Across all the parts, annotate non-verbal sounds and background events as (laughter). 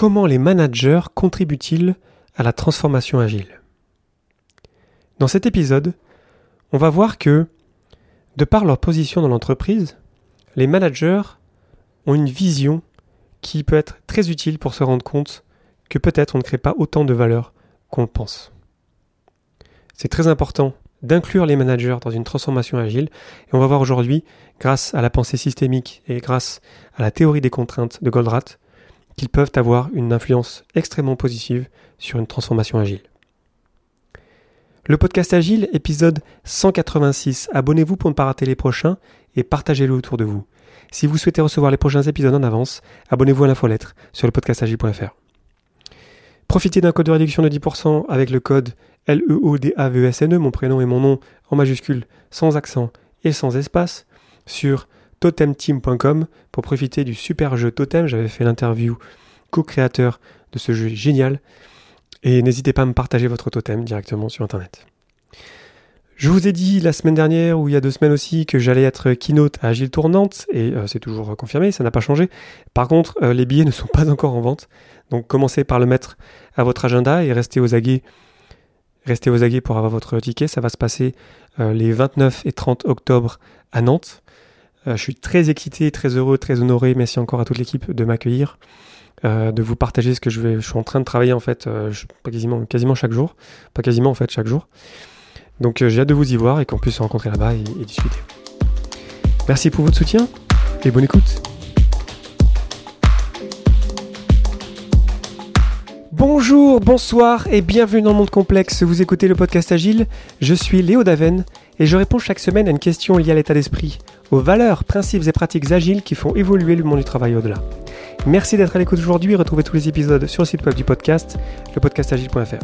Comment les managers contribuent-ils à la transformation agile? Dans cet épisode, on va voir que, de par leur position dans l'entreprise, les managers ont une vision qui peut être très utile pour se rendre compte que peut-être on ne crée pas autant de valeur qu'on pense. C'est très important d'inclure les managers dans une transformation agile et on va voir aujourd'hui, grâce à la pensée systémique et grâce à la théorie des contraintes de Goldratt, qu'ils peuvent avoir une influence extrêmement positive sur une transformation agile. Le podcast Agile, épisode 186. Abonnez-vous pour ne pas rater les prochains et partagez-le autour de vous. Si vous souhaitez recevoir les prochains épisodes en avance, abonnez-vous à l'infolettre sur le podcastagile.fr. Profitez d'un code de réduction de 10% avec le code L-E-O-D-A-V-E-S-N-E, mon prénom et mon nom en majuscule, sans accent et sans espace, sur totemteam.com pour profiter du super jeu Totem. J'avais fait l'interview co-créateur de ce jeu génial. Et n'hésitez pas à me partager votre totem directement sur Internet. Je vous ai dit la semaine dernière ou il y a deux semaines aussi que j'allais être keynote à Agile Tournante et euh, c'est toujours confirmé, ça n'a pas changé. Par contre, euh, les billets (laughs) ne sont pas encore en vente, donc commencez par le mettre à votre agenda et restez aux aguets. Restez aux aguets pour avoir votre ticket. Ça va se passer euh, les 29 et 30 octobre à Nantes. Je suis très excité, très heureux, très honoré. Merci encore à toute l'équipe de m'accueillir. de vous partager ce que je, vais, je suis en train de travailler en fait quasiment, quasiment chaque jour, pas quasiment en fait chaque jour. Donc euh, j'ai hâte de vous y voir et qu'on puisse se rencontrer là-bas et, et discuter. Merci pour votre soutien et bonne écoute. Bonjour, bonsoir et bienvenue dans le monde complexe. Vous écoutez le podcast Agile. Je suis Léo Daven et je réponds chaque semaine à une question liée à l'état d'esprit, aux valeurs, principes et pratiques agiles qui font évoluer le monde du travail au-delà. Merci d'être à l'écoute aujourd'hui. Retrouvez tous les épisodes sur le site web du podcast, lepodcastagile.fr.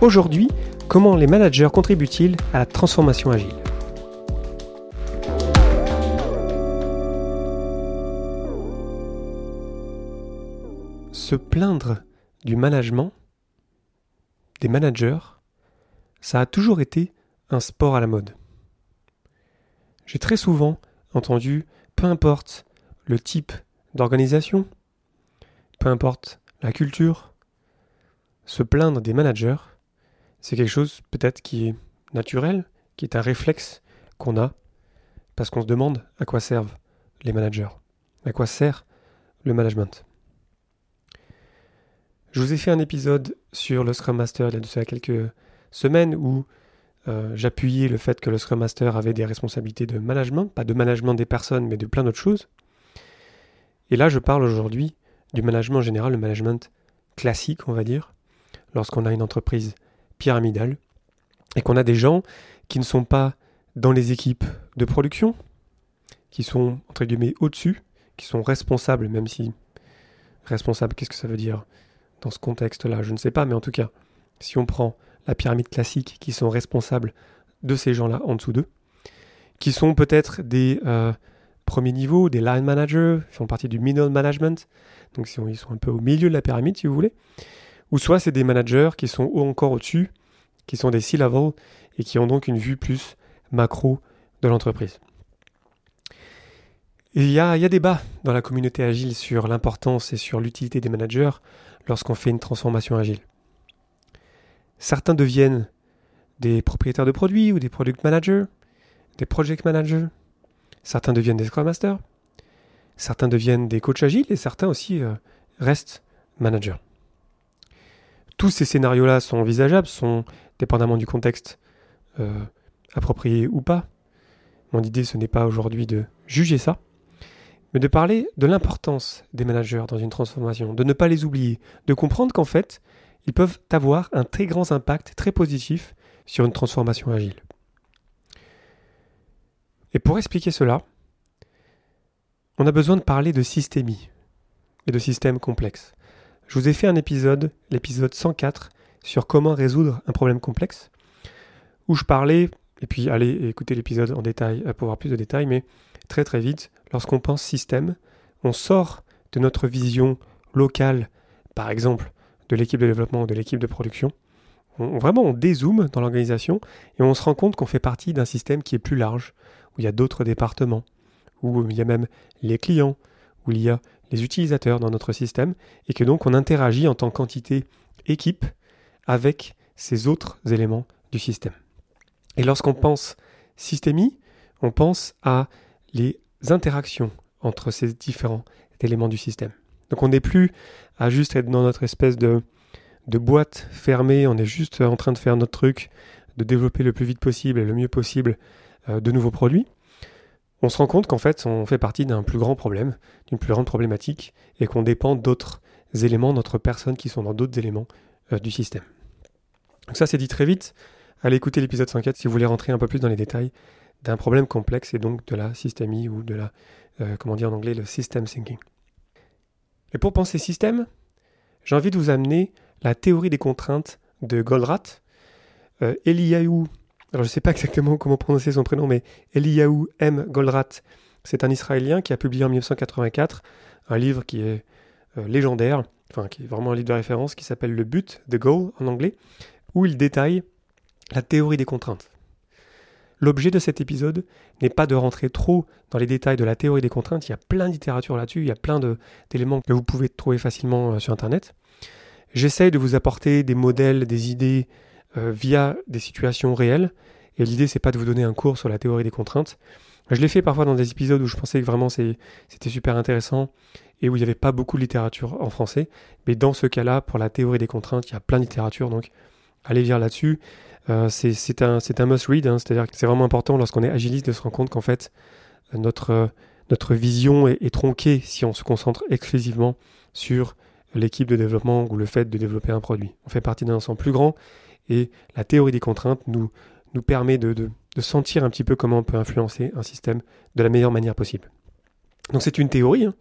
Aujourd'hui, comment les managers contribuent-ils à la transformation agile? Se plaindre du management, des managers, ça a toujours été un sport à la mode. J'ai très souvent entendu, peu importe le type d'organisation, peu importe la culture, se plaindre des managers c'est quelque chose peut-être qui est naturel, qui est un réflexe qu'on a, parce qu'on se demande à quoi servent les managers, à quoi sert le management. Je vous ai fait un épisode sur le Scrum Master il y a quelques semaines où euh, j'appuyais le fait que le Scrum Master avait des responsabilités de management, pas de management des personnes, mais de plein d'autres choses. Et là, je parle aujourd'hui du management général, le management classique, on va dire, lorsqu'on a une entreprise pyramidale et qu'on a des gens qui ne sont pas dans les équipes de production, qui sont entre guillemets au-dessus, qui sont responsables, même si responsable, qu'est-ce que ça veut dire dans ce contexte-là? Je ne sais pas, mais en tout cas, si on prend la pyramide classique, qui sont responsables de ces gens-là en dessous d'eux, qui sont peut-être des euh, premiers niveaux, des line managers, qui font partie du middle management, donc ils sont un peu au milieu de la pyramide, si vous voulez, ou soit c'est des managers qui sont encore au-dessus, qui sont des C-level et qui ont donc une vue plus macro de l'entreprise. Il y, il y a débat dans la communauté agile sur l'importance et sur l'utilité des managers lorsqu'on fait une transformation agile. Certains deviennent des propriétaires de produits ou des product managers, des project managers. Certains deviennent des scrum masters. Certains deviennent des coachs agiles et certains aussi euh, restent managers tous ces scénarios-là sont envisageables, sont dépendamment du contexte euh, approprié ou pas. Mon idée, ce n'est pas aujourd'hui de juger ça, mais de parler de l'importance des managers dans une transformation, de ne pas les oublier, de comprendre qu'en fait, ils peuvent avoir un très grand impact, très positif, sur une transformation agile. Et pour expliquer cela, on a besoin de parler de systémie et de systèmes complexes. Je vous ai fait un épisode, l'épisode 104, sur comment résoudre un problème complexe, où je parlais, et puis allez écouter l'épisode en détail euh, pour avoir plus de détails, mais très très vite, lorsqu'on pense système, on sort de notre vision locale, par exemple, de l'équipe de développement ou de l'équipe de production. On, vraiment, on dézoome dans l'organisation et on se rend compte qu'on fait partie d'un système qui est plus large, où il y a d'autres départements, où il y a même les clients, où il y a les utilisateurs dans notre système et que donc on interagit en tant qu'entité équipe avec ces autres éléments du système. Et lorsqu'on pense systémie, on pense à les interactions entre ces différents éléments du système. Donc on n'est plus à juste être dans notre espèce de, boîte fermée, on est juste en train de faire notre truc, de développer le plus vite possible et le mieux possible euh, de nouveaux produits. On se rend compte qu'en fait on fait partie d'un plus grand problème, d'une plus grande problématique, et qu'on dépend d'autres éléments, d'autres personnes qui sont dans d'autres éléments euh, du système. Donc ça c'est dit très vite, allez écouter l'épisode 104 si vous voulez rentrer un peu plus dans les détails d'un problème complexe et donc de la systémie ou de la, euh, comment dire en anglais, le system thinking. Et pour penser système, j'ai envie de vous amener la théorie des contraintes de Goldratt. Euh, alors je ne sais pas (laughs) exactement comment prononcer son prénom, mais Eliyahu M. Goldratt, c'est un Israélien qui a publié en 1984 un livre qui est euh, légendaire, enfin qui est vraiment un livre de référence, qui s'appelle Le but, The Goal en anglais, où il détaille la théorie des contraintes. L'objet de cet épisode n'est pas de rentrer trop dans les détails de la théorie des contraintes, il y a plein de littérature là-dessus, il y a plein d'éléments que vous pouvez trouver facilement euh, sur Internet. J'essaye de vous apporter des modèles, des idées euh, via des situations réelles, et l'idée c'est pas de vous donner un cours sur la théorie des contraintes. Je l'ai fait parfois dans des épisodes où je pensais que vraiment c'était super intéressant et où il n'y avait pas beaucoup de littérature en français, mais dans ce cas-là, pour la théorie des contraintes, il y a plein de littérature, donc allez lire là-dessus. Euh, c'est un, must-read, hein, c'est-à-dire que c'est vraiment important lorsqu'on est agiliste de se rendre compte qu'en fait, notre, notre vision est, tronquée si on se concentre exclusivement sur l'équipe de développement ou le fait de développer un produit. On fait partie d'un ensemble plus grand et la théorie des contraintes nous, permet de, de, sentir un petit peu comment on peut influencer un système de la meilleure manière possible. Donc c'est une théorie, hein.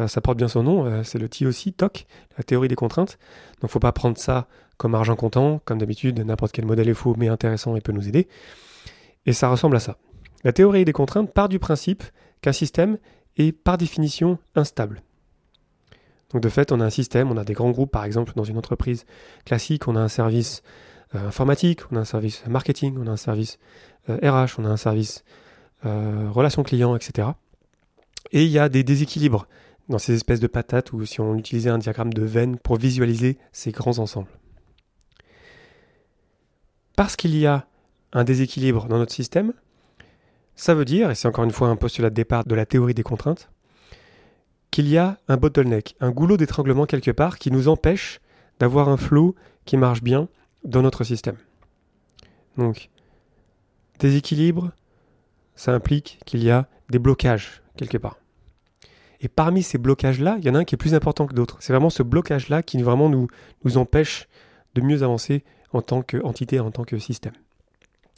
Euh, ça porte bien son nom, euh, c'est le TOC, TOC, la théorie des contraintes. Donc faut pas prendre ça comme argent comptant, comme d'habitude, n'importe quel modèle est faux mais intéressant et peut nous aider. Et ça ressemble à ça. La théorie des contraintes part du principe qu'un système est par définition instable. Donc de fait, on a un système, on a des grands groupes, par exemple dans une entreprise classique, on a un service euh, informatique, on a un service marketing, on a un service RH, on a un service euh, relations clients, etc. Et il y a des déséquilibres dans ces espèces de patates ou si on utilisait un diagramme de veine pour visualiser ces grands ensembles parce qu'il y a un déséquilibre dans notre système, ça veut dire, et c'est encore une fois un postulat de départ de la théorie des contraintes, qu'il y a un bottleneck, un goulot d'étranglement quelque part qui nous empêche d'avoir un flow qui marche bien dans notre système. Donc, déséquilibre, ça implique qu'il y a des blocages quelque part. Et parmi ces blocages-là, il y en a un qui est plus important que d'autres. C'est vraiment ce blocage-là qui vraiment nous, nous empêche de mieux avancer en tant qu'entité, en tant que système.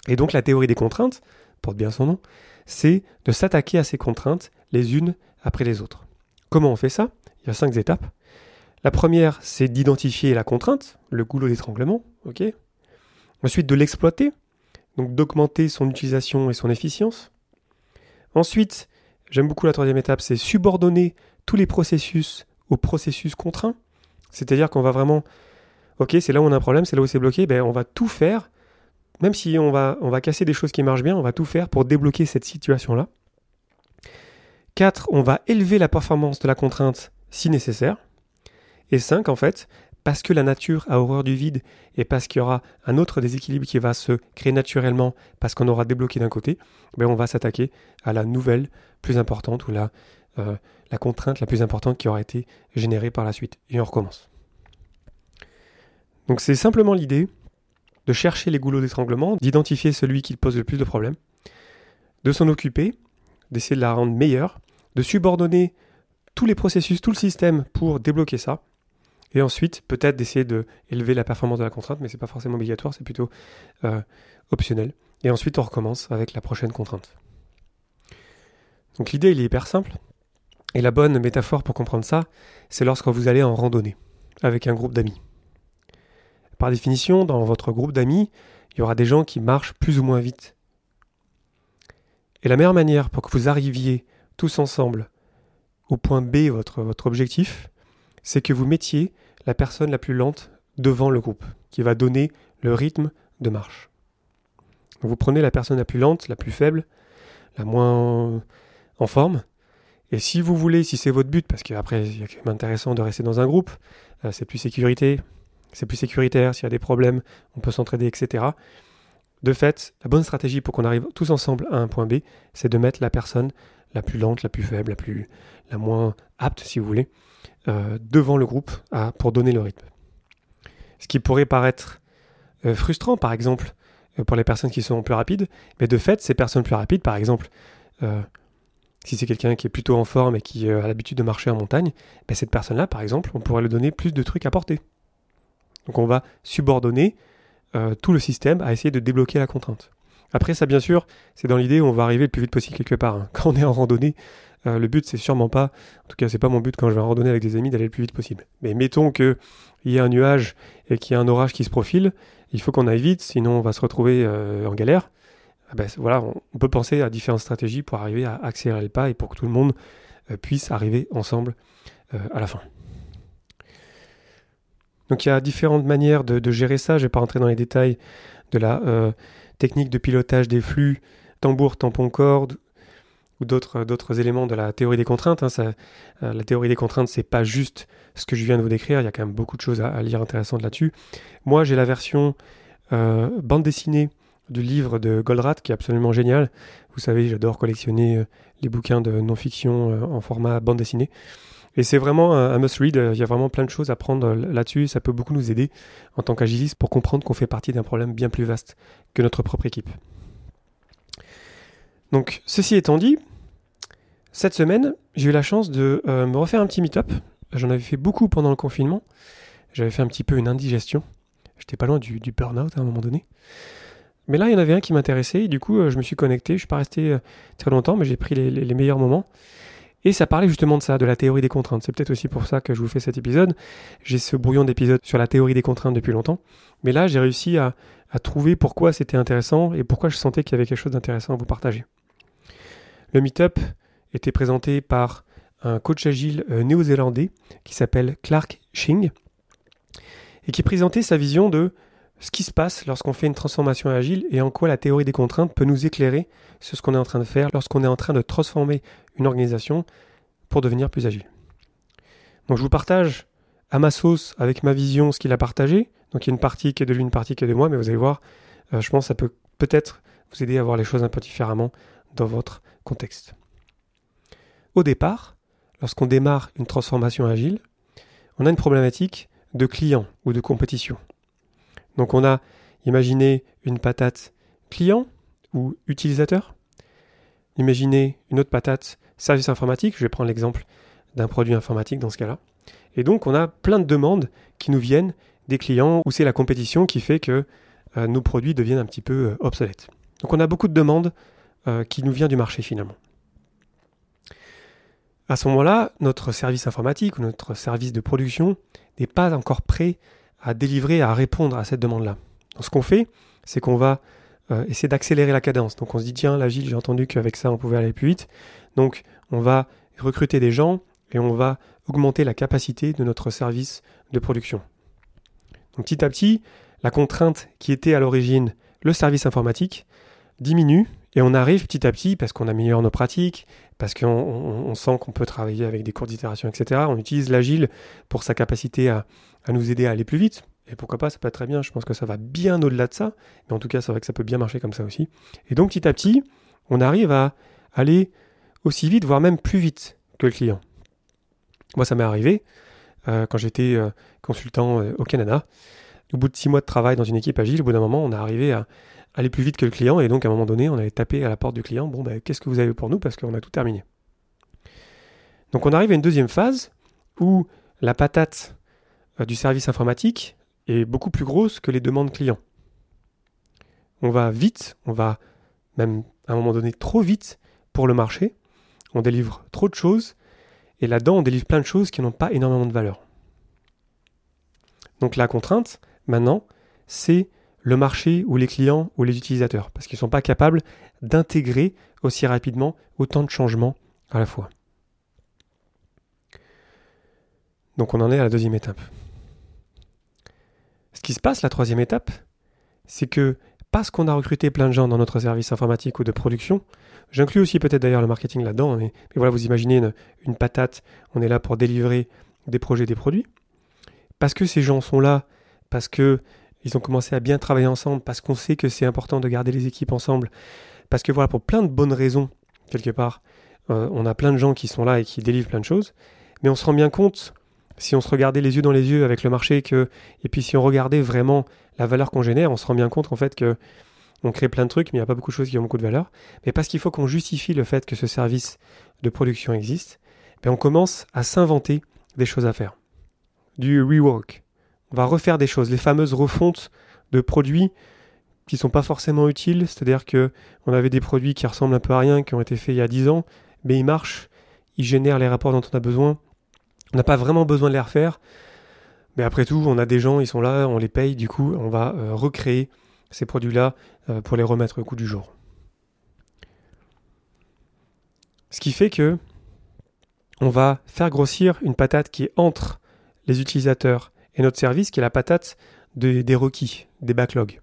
Et donc la théorie des contraintes, porte bien son nom, c'est de s'attaquer à ces contraintes les unes après les autres. Comment on fait ça? Il y a cinq étapes. La première, c'est d'identifier la contrainte, le goulot d'étranglement, ok? Ensuite, de l'exploiter, donc d'augmenter son utilisation et son efficience. Ensuite, j'aime beaucoup la troisième étape, c'est subordonner tous les processus au processus contraint. C'est-à-dire qu'on va vraiment ok, c'est là où on a un problème, c'est là où c'est bloqué, ben, on va tout faire, même si on va, casser des choses qui marchent bien, on va tout faire pour débloquer cette situation-là. 4. On va élever la performance de la contrainte si nécessaire. Et 5. En fait, parce que la nature a horreur du vide et parce qu'il y aura un autre déséquilibre qui va se créer naturellement parce qu'on aura débloqué d'un côté, ben on va s'attaquer à la nouvelle plus importante ou la, euh, la contrainte la plus importante qui aura été générée par la suite. Et on recommence. Donc c'est simplement l'idée de chercher les goulots d'étranglement, d'identifier celui qui pose le plus de problèmes, de s'en occuper, d'essayer de la rendre meilleure, de subordonner tous les processus, tout le système pour débloquer ça, et ensuite peut-être d'essayer de élever la performance de la contrainte, mais c'est pas forcément obligatoire, c'est plutôt euh, optionnel. Et ensuite on recommence avec la prochaine contrainte. Donc l'idée elle est hyper simple, et la bonne métaphore pour comprendre ça, c'est lorsque vous allez en randonnée avec un groupe d'amis. Par définition, dans votre groupe d'amis, il y aura des gens qui marchent plus ou moins vite. Et la meilleure manière pour que vous arriviez tous ensemble au point B, votre, votre objectif, c'est que vous mettiez la personne la plus lente devant le groupe, qui va donner le rythme de marche. vous prenez la personne la plus lente, la plus faible, la moins en forme, Et si vous voulez, si c'est votre but, parce qu'après, il est quand même intéressant de rester dans un groupe, euh, c'est plus sécurité, c'est plus sécuritaire, s'il y a des problèmes, on peut s'entraider, etc. De fait, la bonne stratégie pour qu'on arrive tous ensemble à un point B, c'est de mettre la personne la plus lente, la plus faible, la, plus, la moins apte, si vous voulez, euh, devant le groupe pour donner le rythme. Ce qui pourrait paraître euh, frustrant, par exemple, pour les personnes qui sont plus rapides, mais de fait, ces personnes plus rapides, par exemple, si c'est quelqu'un qui est plutôt en forme et qui a l'habitude de marcher en montagne, ben cette personne-là, par exemple, on pourrait lui donner plus de trucs à porter. Donc on va subordonner euh, tout le système à essayer de débloquer la contrainte. Après ça, bien sûr, c'est dans l'idée où on va arriver le plus vite possible quelque part. Hein. (laughs) Quand on est en randonnée, euh, le but c'est sûrement pas, en tout cas c'est pas mon but quand je vais en randonnée avec des amis d'aller le plus vite possible. Mais mettons qu'il y ait un nuage et qu'il y ait un orage qui se profile, il faut qu'on aille vite, sinon on va se retrouver euh, en galère. Ah ben, voilà, on, peut penser à différentes stratégies pour arriver à accélérer le pas et pour que tout le monde puisse arriver ensemble à la fin. Donc il y a différentes manières de, gérer ça. Je ne vais pas rentrer dans les détails de la euh, technique de pilotage des flux, tambour, tampon, corde ou d'autres éléments de la théorie des contraintes. Hein. Euh, la théorie des contraintes, c'est pas juste ce que je viens de vous décrire. Il y a quand même beaucoup de choses à, lire intéressantes là-dessus. Moi, j'ai la version euh, bande dessinée du livre de Goldratt qui est absolument génial. Vous savez, j'adore collectionner les bouquins de non-fiction en format bande dessinée. Et c'est vraiment un, must-read, il y a vraiment plein de choses à prendre là-dessus, ça peut beaucoup nous aider en tant qu'agiliste pour comprendre qu'on fait partie d'un problème bien plus vaste que notre propre équipe. Donc, ceci étant dit, cette semaine, j'ai eu la chance de euh, me refaire un petit meet-up. J'en avais fait beaucoup pendant le confinement. J'avais fait un petit peu une indigestion. J'étais pas loin du, burn-out à un moment donné. Mais là, il y en avait un qui m'intéressait du coup, euh, je me suis connecté. Je suis pas resté euh, très longtemps, mais j'ai pris les meilleurs moments. Et ça parlait justement de ça, de la théorie des contraintes. C'est peut-être aussi pour ça que je vous fais cet épisode. J'ai ce brouillon d'épisodes sur la théorie des contraintes depuis longtemps. Mais là, j'ai réussi à, trouver pourquoi c'était intéressant et pourquoi je sentais qu'il y avait quelque chose d'intéressant à vous partager. Le meetup était présenté par un coach agile euh, néo-zélandais qui s'appelle Clark Shing et qui présentait sa vision de ce qui se passe lorsqu'on fait une transformation agile et en quoi la théorie des contraintes peut nous éclairer sur ce qu'on est en train de faire lorsqu'on est en train de transformer une organisation pour devenir plus agile. Donc je vous partage à ma sauce avec ma vision ce qu'il a partagé. Donc il y a une partie qui est de lui, une partie qui est de moi, mais vous allez voir, euh, je pense que ça peut peut-être vous aider à voir les choses un peu différemment dans votre contexte. Au départ, lorsqu'on démarre une transformation agile, on a une problématique de client ou de compétition. Donc on a imaginé une patate client ou utilisateur. Imaginez une autre patate service informatique. Je vais prendre l'exemple d'un produit informatique dans ce cas-là. Et donc on a plein de demandes qui nous viennent des clients où c'est la compétition qui fait que euh, nos produits deviennent un petit peu euh, obsolètes. Donc on a beaucoup de demandes euh, qui nous viennent du marché finalement. À ce moment-là, notre service informatique ou notre service de production n'est pas encore prêt à délivrer, à répondre à cette demande-là. Ce qu'on fait, c'est qu'on va euh, essayer d'accélérer la cadence. Donc on se dit, tiens, l'agile, j'ai entendu qu'avec ça, on pouvait aller plus vite. Donc on va recruter des gens et on va augmenter la capacité de notre service de production. Donc petit à petit, la contrainte qui était à l'origine le service informatique diminue et on arrive petit à petit, parce qu'on améliore nos pratiques, parce qu'on sent qu'on peut travailler avec des courtes itérations, etc., on utilise l'agile pour sa capacité à, à nous aider à aller plus vite. Et pourquoi pas, ça peut être très bien. Je pense que ça va bien au-delà de ça. Mais en tout cas, c'est vrai que ça peut bien marcher comme ça aussi. Et donc, petit à petit, on arrive à aller aussi vite, voire même plus vite que le client. Moi, ça m'est arrivé euh, quand j'étais euh, consultant euh, au Canada. Au bout de six mois de travail dans une équipe agile, au bout d'un moment, on est arrivé à aller plus vite que le client. Et donc, à un moment donné, on allait taper à la porte du client. Bon, ben, qu'est-ce que vous avez pour nous? Parce qu'on a tout terminé. Donc, on arrive à une deuxième phase où la patate du service informatique est beaucoup plus grosse que les demandes clients. On va vite, on va même à un moment donné trop vite pour le marché, on délivre trop de choses, et là-dedans on délivre plein de choses qui n'ont pas énormément de valeur. Donc la contrainte, maintenant, c'est le marché ou les clients ou les utilisateurs, parce qu'ils ne sont pas capables d'intégrer aussi rapidement autant de changements à la fois. Donc on en est à la deuxième étape. Ce qui se passe, la troisième étape, c'est que parce qu'on a recruté plein de gens dans notre service informatique ou de production. J'inclus aussi peut-être d'ailleurs le marketing là-dedans, mais, voilà, vous imaginez une, patate, on est là pour délivrer des projets, des produits. Parce que ces gens sont là, parce que ils ont commencé à bien travailler ensemble, parce qu'on sait que c'est important de garder les équipes ensemble, parce que voilà, pour plein de bonnes raisons, quelque part, euh, on a plein de gens qui sont là et qui délivrent plein de choses, mais on se rend bien compte, si on se regardait les yeux dans les yeux avec le marché, que, et puis si on regardait vraiment la valeur qu'on génère, on se rend bien compte en fait que on crée plein de trucs, mais il n'y a pas beaucoup de choses qui ont beaucoup de valeur. Mais parce qu'il faut qu'on justifie le fait que ce service de production existe, ben on commence à s'inventer des choses à faire. Du rework. On va refaire des choses, les fameuses refontes de produits qui sont pas forcément utiles, c'est-à-dire que on avait des produits qui ressemblent un peu à rien, qui ont été faits il y a 10 ans, mais ils marchent, ils génèrent les rapports dont on a besoin. On n'a pas vraiment besoin de les refaire. Mais après tout, on a des gens, ils sont là, on les paye, du coup, on va euh, recréer ces produits-là euh, pour les remettre au coup du jour. Ce qui fait que on va faire grossir une patate qui est entre les utilisateurs et notre service, qui est la patate des requis, des backlogs.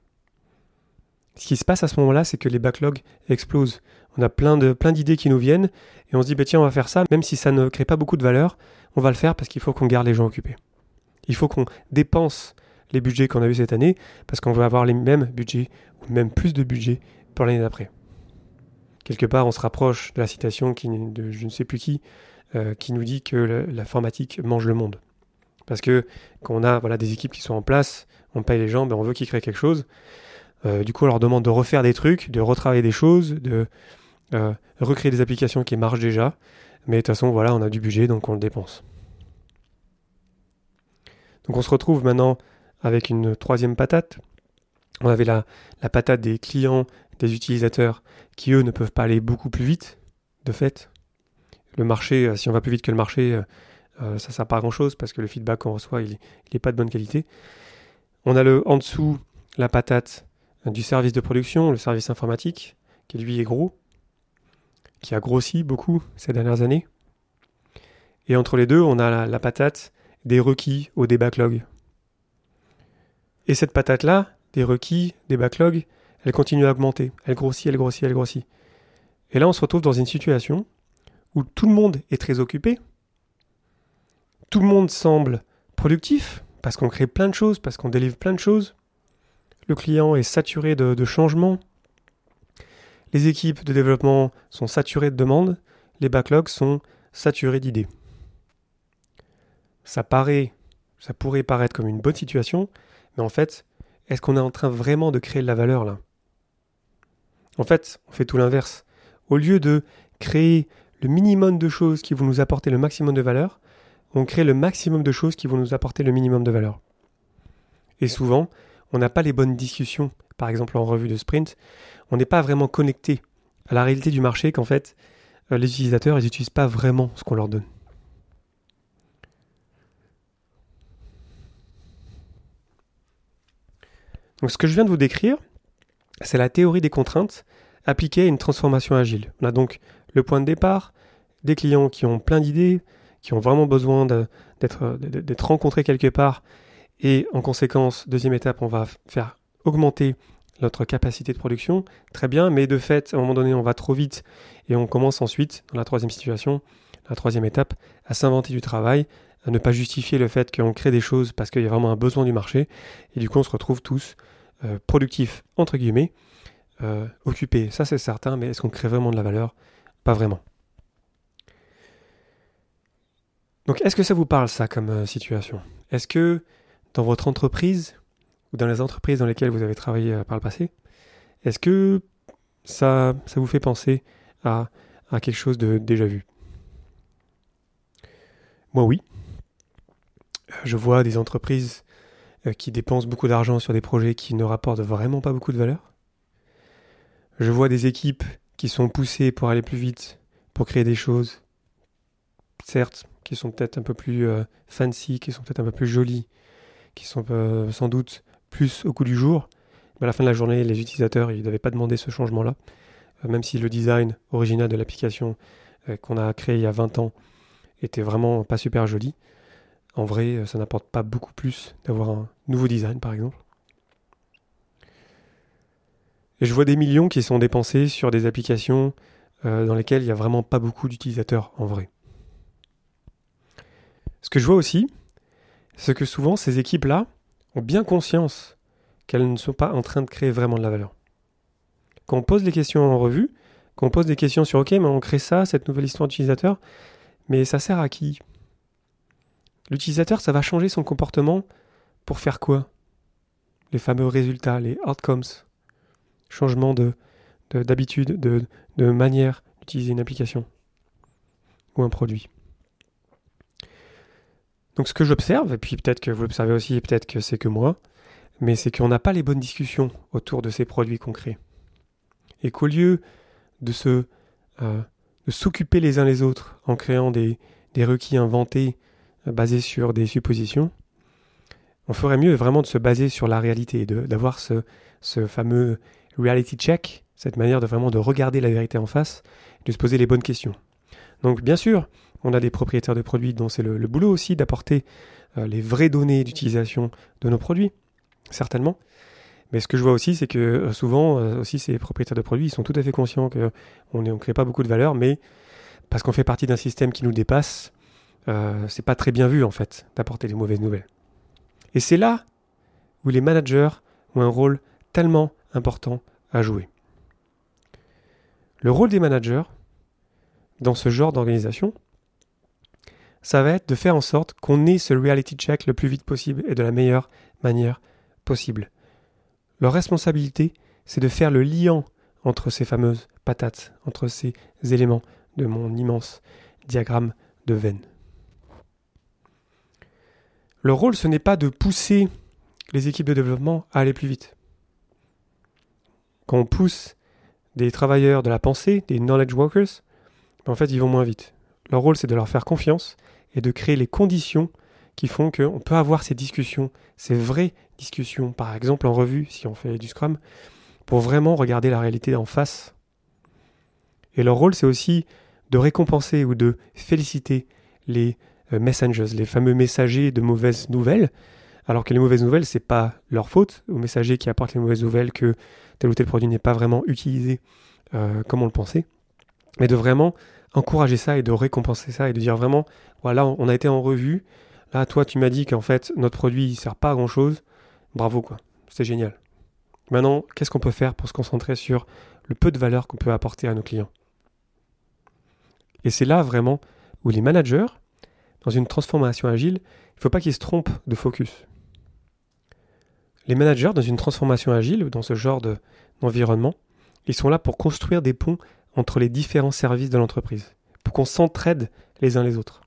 Ce qui se passe à ce moment-là, c'est que les backlogs explosent. On a plein de plein d'idées qui nous viennent et on se dit bah, tiens on va faire ça, même si ça ne crée pas beaucoup de valeur, on va le faire parce qu'il faut qu'on garde les gens occupés. Il faut qu'on dépense les budgets qu'on a eu cette année parce qu'on veut avoir les mêmes budgets ou même plus de budget pour l'année d'après. Quelque part, on se rapproche de la citation qui, de je ne sais plus qui euh, qui nous dit que l'informatique mange le monde. Parce que quand on a voilà, des équipes qui sont en place, on paye les gens, ben on veut qu'ils créent quelque chose. Euh, du coup, on leur demande de refaire des trucs, de retravailler des choses, de euh, recréer des applications qui marchent déjà. Mais de toute façon, voilà, on a du budget, donc on le dépense. Donc on se retrouve maintenant avec une troisième patate. On avait la, la patate des clients, des utilisateurs, qui eux ne peuvent pas aller beaucoup plus vite, de fait. Le marché, euh, si on va plus vite que le marché, euh, euh, ça ne sert pas à grand chose parce que le feedback qu'on reçoit, il n'est pas de bonne qualité. On a le, en dessous la patate du service de production, le service informatique, qui lui est gros, qui a grossi beaucoup ces dernières années. Et entre les deux, on a la patate des requis ou des backlogs. Et cette patate-là, des requis, des backlogs, elle continue à augmenter. Elle grossit, elle grossit, elle grossit. Et là, on se retrouve dans une situation où tout le monde est très occupé. Tout le monde semble productif parce qu'on crée plein de choses, parce qu'on délivre plein de choses. Le client est saturé de, changements. Les équipes de développement sont saturées de demandes. Les backlogs sont saturés d'idées ça paraît, ça pourrait paraître comme une bonne situation, mais en fait, est-ce qu'on est en train vraiment de créer de la valeur là? En fait, on fait tout l'inverse. Au lieu de créer le minimum de choses qui vont nous apporter le maximum de valeur, on crée le maximum de choses qui vont nous apporter le minimum de valeur. Et souvent, on n'a pas les bonnes discussions, par exemple en revue de sprint, on n'est pas vraiment connecté à la réalité du marché qu'en fait, euh, les utilisateurs, ils n'utilisent pas vraiment ce qu'on leur donne. Donc ce que je viens de vous décrire, c'est la théorie des contraintes appliquée à une transformation agile. On a donc le point de départ, des clients qui ont plein d'idées, qui ont vraiment besoin d'être rencontrés quelque part, et en conséquence, deuxième étape, on va faire augmenter notre capacité de production, très bien, mais de fait, à un moment donné, on va trop vite et on commence ensuite, dans la troisième situation, la troisième étape, à s'inventer du travail, à ne pas justifier le fait qu'on crée des choses parce qu'il y a vraiment un besoin du marché. Et du coup, on se retrouve tous euh, productifs, entre guillemets, euh, occupés. Ça, c'est certain, mais est-ce qu'on crée vraiment de la valeur? Pas vraiment. Donc, est-ce que ça vous parle, ça, comme euh, situation? Est-ce que dans votre entreprise, ou dans les entreprises dans lesquelles vous avez travaillé par le passé, est-ce que ça, vous fait penser à, quelque chose de déjà vu? Moi, oui. Je vois des entreprises euh, qui dépensent beaucoup d'argent sur des projets qui ne rapportent vraiment pas beaucoup de valeur. Je vois des équipes qui sont poussées pour aller plus vite, pour créer des choses, certes, qui sont peut-être un peu plus euh, fancy, qui sont peut-être un peu plus jolies, qui sont euh, sans doute plus au coup du jour. Mais à la fin de la journée, les utilisateurs, ils n'avaient pas demandé ce changement-là. même si le design original de l'application qu'on a créé il y a 20 ans était vraiment pas super joli. En vrai, euh, ça n'apporte pas beaucoup plus d'avoir un nouveau design, par exemple. Et je vois des millions qui sont dépensés sur des applications euh, dans lesquelles il n'y a vraiment pas beaucoup d'utilisateurs en vrai. Ce que je vois aussi, c'est que souvent ces équipes-là ont bien conscience qu'elles ne sont pas en train de créer vraiment de la valeur. Quand on pose les questions en revue, quand on pose des questions sur OK, mais on crée ça, cette nouvelle histoire d'utilisateur, mais ça sert à qui? L'utilisateur, ça va changer son comportement pour faire quoi? Les fameux résultats, les outcomes. Changement de, d'habitude, de, de manière d'utiliser une application ou un produit. Donc ce que j'observe, et puis peut-être que vous l'observez aussi, et peut-être que c'est que moi, mais c'est qu'on n'a pas les bonnes discussions autour de ces produits concrets. Et qu'au lieu de se euh, s'occuper les uns les autres en créant des, des requis inventés euh, basés sur des suppositions, on ferait mieux vraiment de se baser sur la réalité, d'avoir ce, ce fameux reality check, cette manière de vraiment de regarder la vérité en face, de se poser les bonnes questions. Donc bien sûr, on a des propriétaires de produits dont c'est le, boulot aussi d'apporter euh, les vraies données d'utilisation de nos produits, certainement. Mais ce que je vois aussi, c'est que euh, souvent, euh, aussi, ces propriétaires de produits, sont tout à fait conscients qu'on ne crée pas beaucoup de valeur, mais parce qu'on fait partie d'un système qui nous dépasse, c'est pas très bien vu, en fait, d'apporter des mauvaises nouvelles. Et c'est là où les managers ont un rôle tellement important à jouer. Le rôle des managers dans ce genre d'organisation, ça va être de faire en sorte qu'on ait ce reality check le plus vite possible et de la meilleure manière possible. Leur responsabilité, c'est de faire le lien entre ces fameuses patates, entre ces éléments de mon immense diagramme de veine. Leur rôle, ce n'est pas de pousser les équipes de développement à aller plus vite. Quand on pousse des travailleurs de la pensée, des knowledge workers, en fait, ils vont moins vite. Leur rôle, c'est de leur faire confiance et de créer les conditions qui font qu'on peut avoir ces discussions, ces vraies discussions, par exemple en revue, si on fait du Scrum, pour vraiment regarder la réalité en face. Et leur rôle, c'est aussi de récompenser ou de féliciter les euh, messengers, les fameux messagers de mauvaises nouvelles, alors que les mauvaises nouvelles, c'est pas leur faute, aux messagers qui apportent les mauvaises nouvelles que tel ou tel produit n'est pas vraiment utilisé euh, comme on le pensait, mais de vraiment encourager ça et de récompenser ça et de dire vraiment, voilà, on a été en revue. Là, toi, tu m'as dit qu'en fait, notre produit, il sert pas à grand chose. Bravo, quoi. C'est génial. Maintenant, qu'est-ce qu'on peut faire pour se concentrer sur le peu de valeur qu'on peut apporter à nos clients? Et c'est là vraiment où les managers, dans une transformation agile, il ne faut pas qu'ils se trompent de focus. Les managers, dans une transformation agile dans ce genre d'environnement, ils sont là pour construire des ponts entre les différents services de l'entreprise, pour qu'on s'entraide les uns les autres.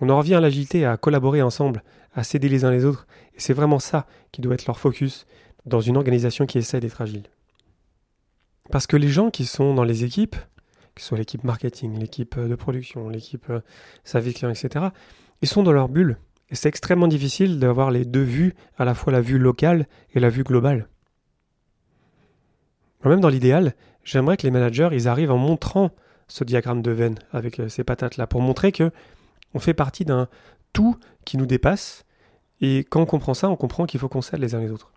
On en revient à l'agilité, à collaborer ensemble, à s'aider les uns les autres, et c'est vraiment ça qui doit être leur focus dans une organisation qui essaie d'être agile. Parce que les gens qui sont dans les équipes, que ce soit l'équipe marketing, l'équipe de production, l'équipe euh, service client, etc., ils sont dans leur bulle. Et c'est extrêmement difficile d'avoir les deux vues, à la fois la vue locale et la vue globale. Même dans l'idéal, j'aimerais que les managers, ils arrivent en montrant ce diagramme de veine avec euh, ces patates-là, pour montrer que on fait partie d'un tout qui nous dépasse, et quand on comprend ça, on comprend qu'il faut qu'on s'aide les uns les autres.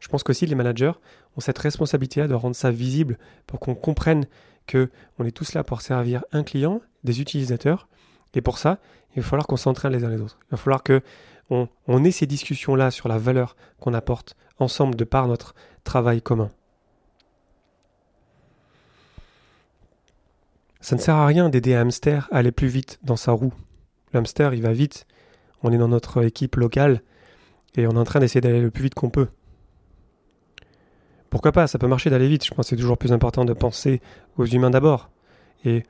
Je pense qu'aussi les managers ont cette responsabilité de rendre ça visible pour qu'on comprenne que on est tous là pour servir un client, des utilisateurs, et pour ça, il va falloir qu'on s'entraîne les uns les autres. Il va falloir que on, on ait ces discussions-là sur la valeur qu'on apporte ensemble de par notre travail commun. Ça ne sert à rien d'aider un hamster à aller plus vite dans sa roue. Le hamster, il va vite. On est dans notre équipe locale et on est en train d'essayer d'aller le plus vite qu'on peut. Pourquoi pas? Ça peut marcher d'aller vite. Je pense que c'est toujours plus important de penser aux humains d'abord. Et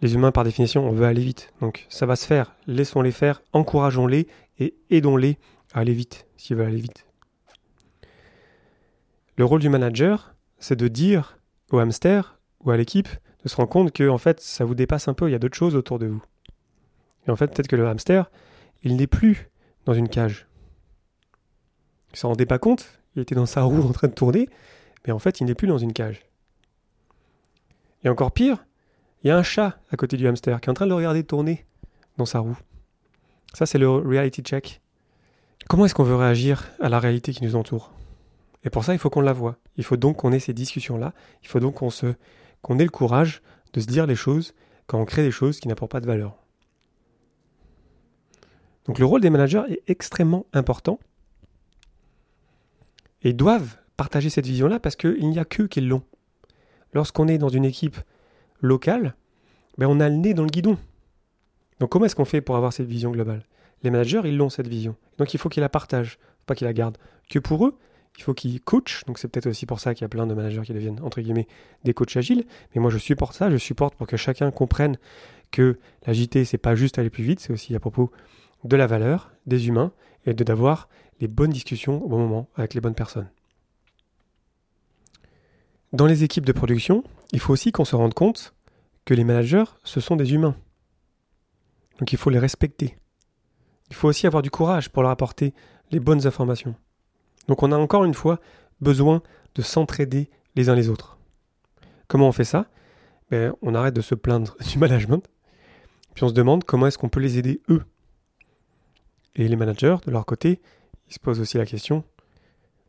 les humains, par définition, on veut aller vite. Donc ça va se faire. Laissons-les faire, encourageons-les et aidons-les à aller vite, s'ils veulent aller vite. Le rôle du manager, c'est de dire au hamster ou à l'équipe de se rendre compte que en fait ça vous dépasse un peu, il y a d'autres choses autour de vous. Et en fait peut-être que le hamster, il n'est plus dans une cage. Il s'en rendait pas compte, il était dans sa roue en train de tourner, mais en fait il n'est plus dans une cage. Et encore pire, il y a un chat à côté du hamster qui est en train de le regarder tourner dans sa roue. Ça c'est le reality check. Comment est-ce qu'on veut réagir à la réalité qui nous entoure? Et pour ça il faut qu'on la voie, Il faut donc qu'on ait ces discussions-là. Il faut donc qu'on se, qu'on ait le courage de se dire les choses quand on crée des choses qui n'apportent pas de valeur. Donc le rôle des managers est extrêmement important. Et ils doivent partager cette vision-là parce qu'il n'y a qu'eux qui l'ont. Lorsqu'on est dans une équipe locale, ben on a le nez dans le guidon. Donc comment est-ce qu'on fait pour avoir cette vision globale? Les managers, ils l'ont cette vision. Donc il faut qu'ils la partagent, pas qu'ils la gardent que pour eux. Il faut qu'ils coachent. Donc c'est peut-être aussi pour ça qu'il y a plein de managers qui deviennent entre guillemets des coachs agiles. Mais moi je supporte ça, je supporte pour que chacun comprenne que l'agilité c'est pas juste aller plus vite, c'est aussi à propos de la valeur, des humains et de d'avoir les bonnes discussions au bon moment avec les bonnes personnes. Dans les équipes de production, il faut aussi qu'on se rende compte que les managers, ce sont des humains. Donc il faut les respecter. Il faut aussi avoir du courage pour leur apporter les bonnes informations. Donc on a encore une fois besoin de s'entraider les uns les autres. Comment on fait ça? Ben, On arrête de se plaindre (laughs) du management, puis on se demande comment est-ce qu'on peut les aider eux. Et les managers, de leur côté, ils se posent aussi la question,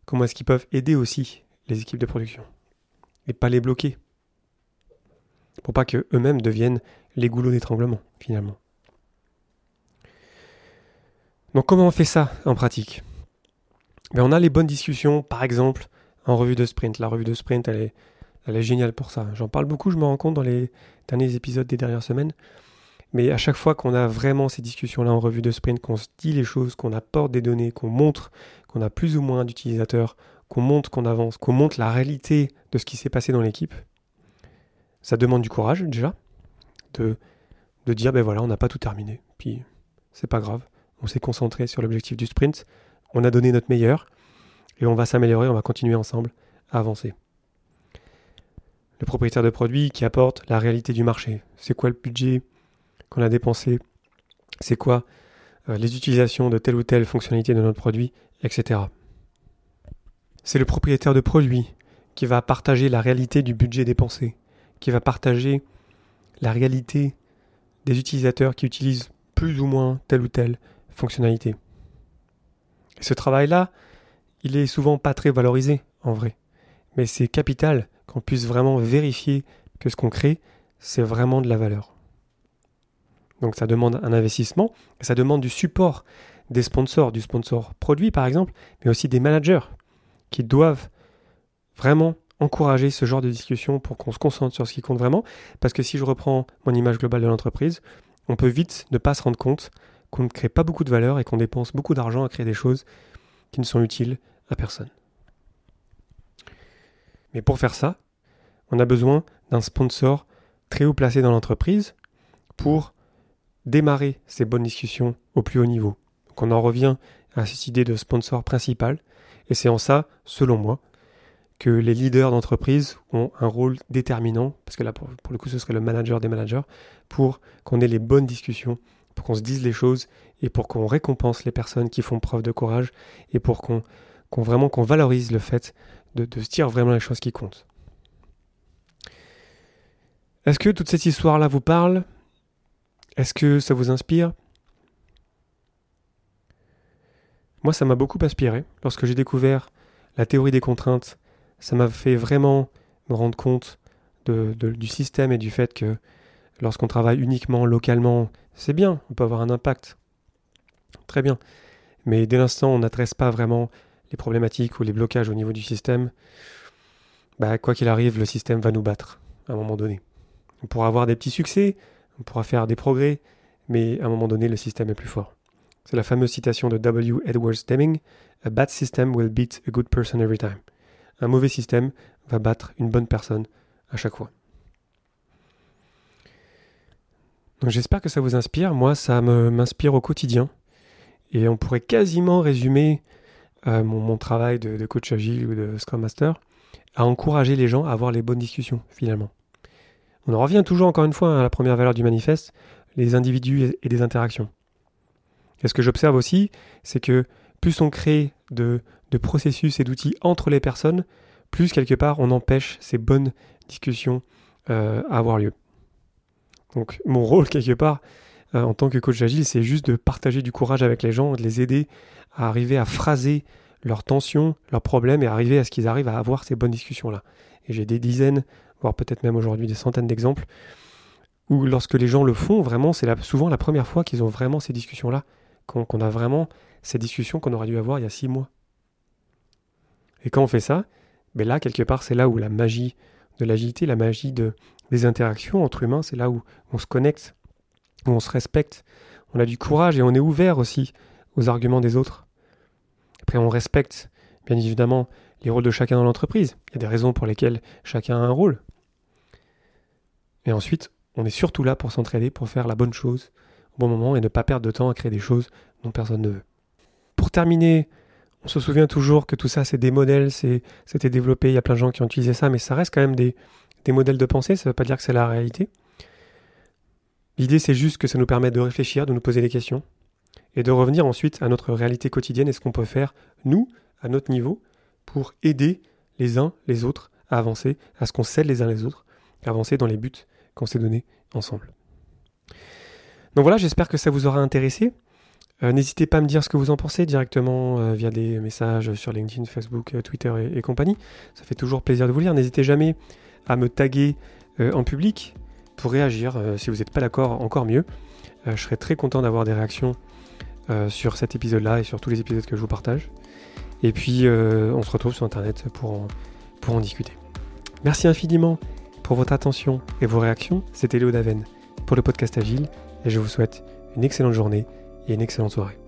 comment est-ce qu'ils peuvent aider aussi les équipes de production Et pas les bloquer? Pour pas qu'eux-mêmes deviennent les goulots d'étranglement, finalement. Donc comment on fait ça en pratique? Ben, On a les bonnes discussions, par exemple, en revue de sprint. La revue de sprint, elle est, elle est géniale pour ça. J'en parle beaucoup, je me rends compte dans les derniers épisodes des dernières semaines. Mais à chaque fois qu'on a vraiment ces discussions-là en revue de sprint, qu'on se dit les choses, qu'on apporte des données, qu'on montre qu'on a plus ou moins d'utilisateurs, qu'on montre qu'on avance, qu'on montre la réalité de ce qui s'est passé dans l'équipe, ça demande du courage déjà, de, de dire ben voilà, on n'a pas tout terminé, puis c'est pas grave, on s'est concentré sur l'objectif du sprint, on a donné notre meilleur, et on va s'améliorer, on va continuer ensemble à avancer. Le propriétaire de produit qui apporte la réalité du marché. C'est quoi le budget qu'on a dépensé, c'est quoi euh, les utilisations de telle ou telle fonctionnalité de notre produit, etc. C'est le propriétaire de produit qui va partager la réalité du budget dépensé, qui va partager la réalité des utilisateurs qui utilisent plus ou moins telle ou telle fonctionnalité. Et ce travail-là, il est souvent pas très valorisé en vrai, mais c'est capital qu'on puisse vraiment vérifier que ce qu'on crée, c'est vraiment de la valeur. Donc ça demande un investissement, ça demande du support des sponsors, du sponsor produit par exemple, mais aussi des managers qui doivent vraiment encourager ce genre de discussion pour qu'on se concentre sur ce qui compte vraiment. Parce que si je reprends mon image globale de l'entreprise, on peut vite ne pas se rendre compte qu'on ne crée pas beaucoup de valeur et qu'on dépense beaucoup d'argent à créer des choses qui ne sont utiles à personne. Mais pour faire ça, on a besoin d'un sponsor très haut placé dans l'entreprise pour démarrer ces bonnes discussions au plus haut niveau. Donc on en revient à cette idée de sponsor principal, et c'est en ça, selon moi, que les leaders d'entreprise ont un rôle déterminant, parce que là, pour, le coup, ce serait le manager des managers, pour qu'on ait les bonnes discussions, pour qu'on se dise les choses, et pour qu'on récompense les personnes qui font preuve de courage, et pour qu'on vraiment qu'on valorise le fait de, de se dire vraiment les choses qui comptent. Est-ce que toute cette histoire-là vous parle est-ce que ça vous inspire? Moi, ça m'a beaucoup inspiré. Lorsque j'ai découvert la théorie des contraintes, ça m'a fait vraiment me rendre compte du système et du fait que lorsqu'on travaille uniquement localement, c'est bien, on peut avoir un impact. Très bien. Mais dès l'instant où on n'adresse pas vraiment les problématiques ou les blocages au niveau du système, bah, quoi qu'il arrive, le système va nous battre à un moment donné. On pourra avoir des petits succès, on pourra faire des progrès, mais à un moment donné, le système est plus fort. C'est la fameuse citation de W. Edwards Deming A bad system will beat a good person every time. Un mauvais système va battre une bonne personne à chaque fois. J'espère que ça vous inspire. Moi, ça m'inspire au quotidien. Et on pourrait quasiment résumer euh, mon, travail de, coach agile ou de Scrum Master à encourager les gens à avoir les bonnes discussions, finalement. On en revient toujours encore une fois à la première valeur du manifeste, les individus et des interactions. Et ce que j'observe aussi, c'est que plus on crée de, processus et d'outils entre les personnes, plus quelque part on empêche ces bonnes discussions euh, à avoir lieu. Donc mon rôle quelque part euh, en tant que coach agile, c'est juste de partager du courage avec les gens, de les aider à arriver à phraser leurs tensions, leurs problèmes et arriver à ce qu'ils arrivent à avoir ces bonnes discussions-là. Et j'ai des dizaines, voire peut-être même aujourd'hui des centaines d'exemples où lorsque les gens le font, vraiment, c'est souvent la première fois qu'ils ont vraiment ces discussions-là, qu'on a vraiment ces discussions qu'on aurait dû avoir il y a six mois. Et quand on fait ça, ben là, quelque part, c'est là où la magie de l'agilité, la magie de, des interactions entre humains, c'est là où on se connecte, où on se respecte, on a du courage et on est ouvert aussi aux arguments des autres. Après, on respecte, bien évidemment, les rôles de chacun dans l'entreprise. Il y a des raisons pour lesquelles chacun a un rôle. Et ensuite, on est surtout là pour s'entraider, pour faire la bonne chose au bon moment et ne pas perdre de temps à créer des choses dont personne ne veut. Pour terminer, on se souvient toujours que tout ça, c'est des modèles, c'était développé, il y a plein de gens qui ont utilisé ça, mais ça reste quand même des, des modèles de pensée, ça ne veut pas dire que c'est la réalité. L'idée, c'est juste que ça nous permet de réfléchir, de nous poser des questions, et de revenir ensuite à notre réalité quotidienne et ce qu'on peut faire, nous, à notre niveau, pour aider les uns les autres à avancer, à ce qu'on s'aide les uns les autres, à avancer dans les buts qu'on s'est donnés ensemble. Donc voilà, j'espère que ça vous aura intéressé. Euh, n'hésitez pas à me dire ce que vous en pensez directement euh, via des messages sur LinkedIn, Facebook, euh, Twitter et, compagnie. Ça fait toujours plaisir de vous lire. N'hésitez jamais à me taguer en public pour réagir. si vous n'êtes pas d'accord, encore mieux. je serais très content d'avoir des réactions sur cet épisode-là et sur tous les épisodes que je vous partage. Et puis, on se retrouve sur Internet pour pour en discuter. Merci infiniment pour votre attention et vos réactions. C'était Léo Daven pour le podcast Agile et je vous souhaite une excellente journée et une excellente soirée.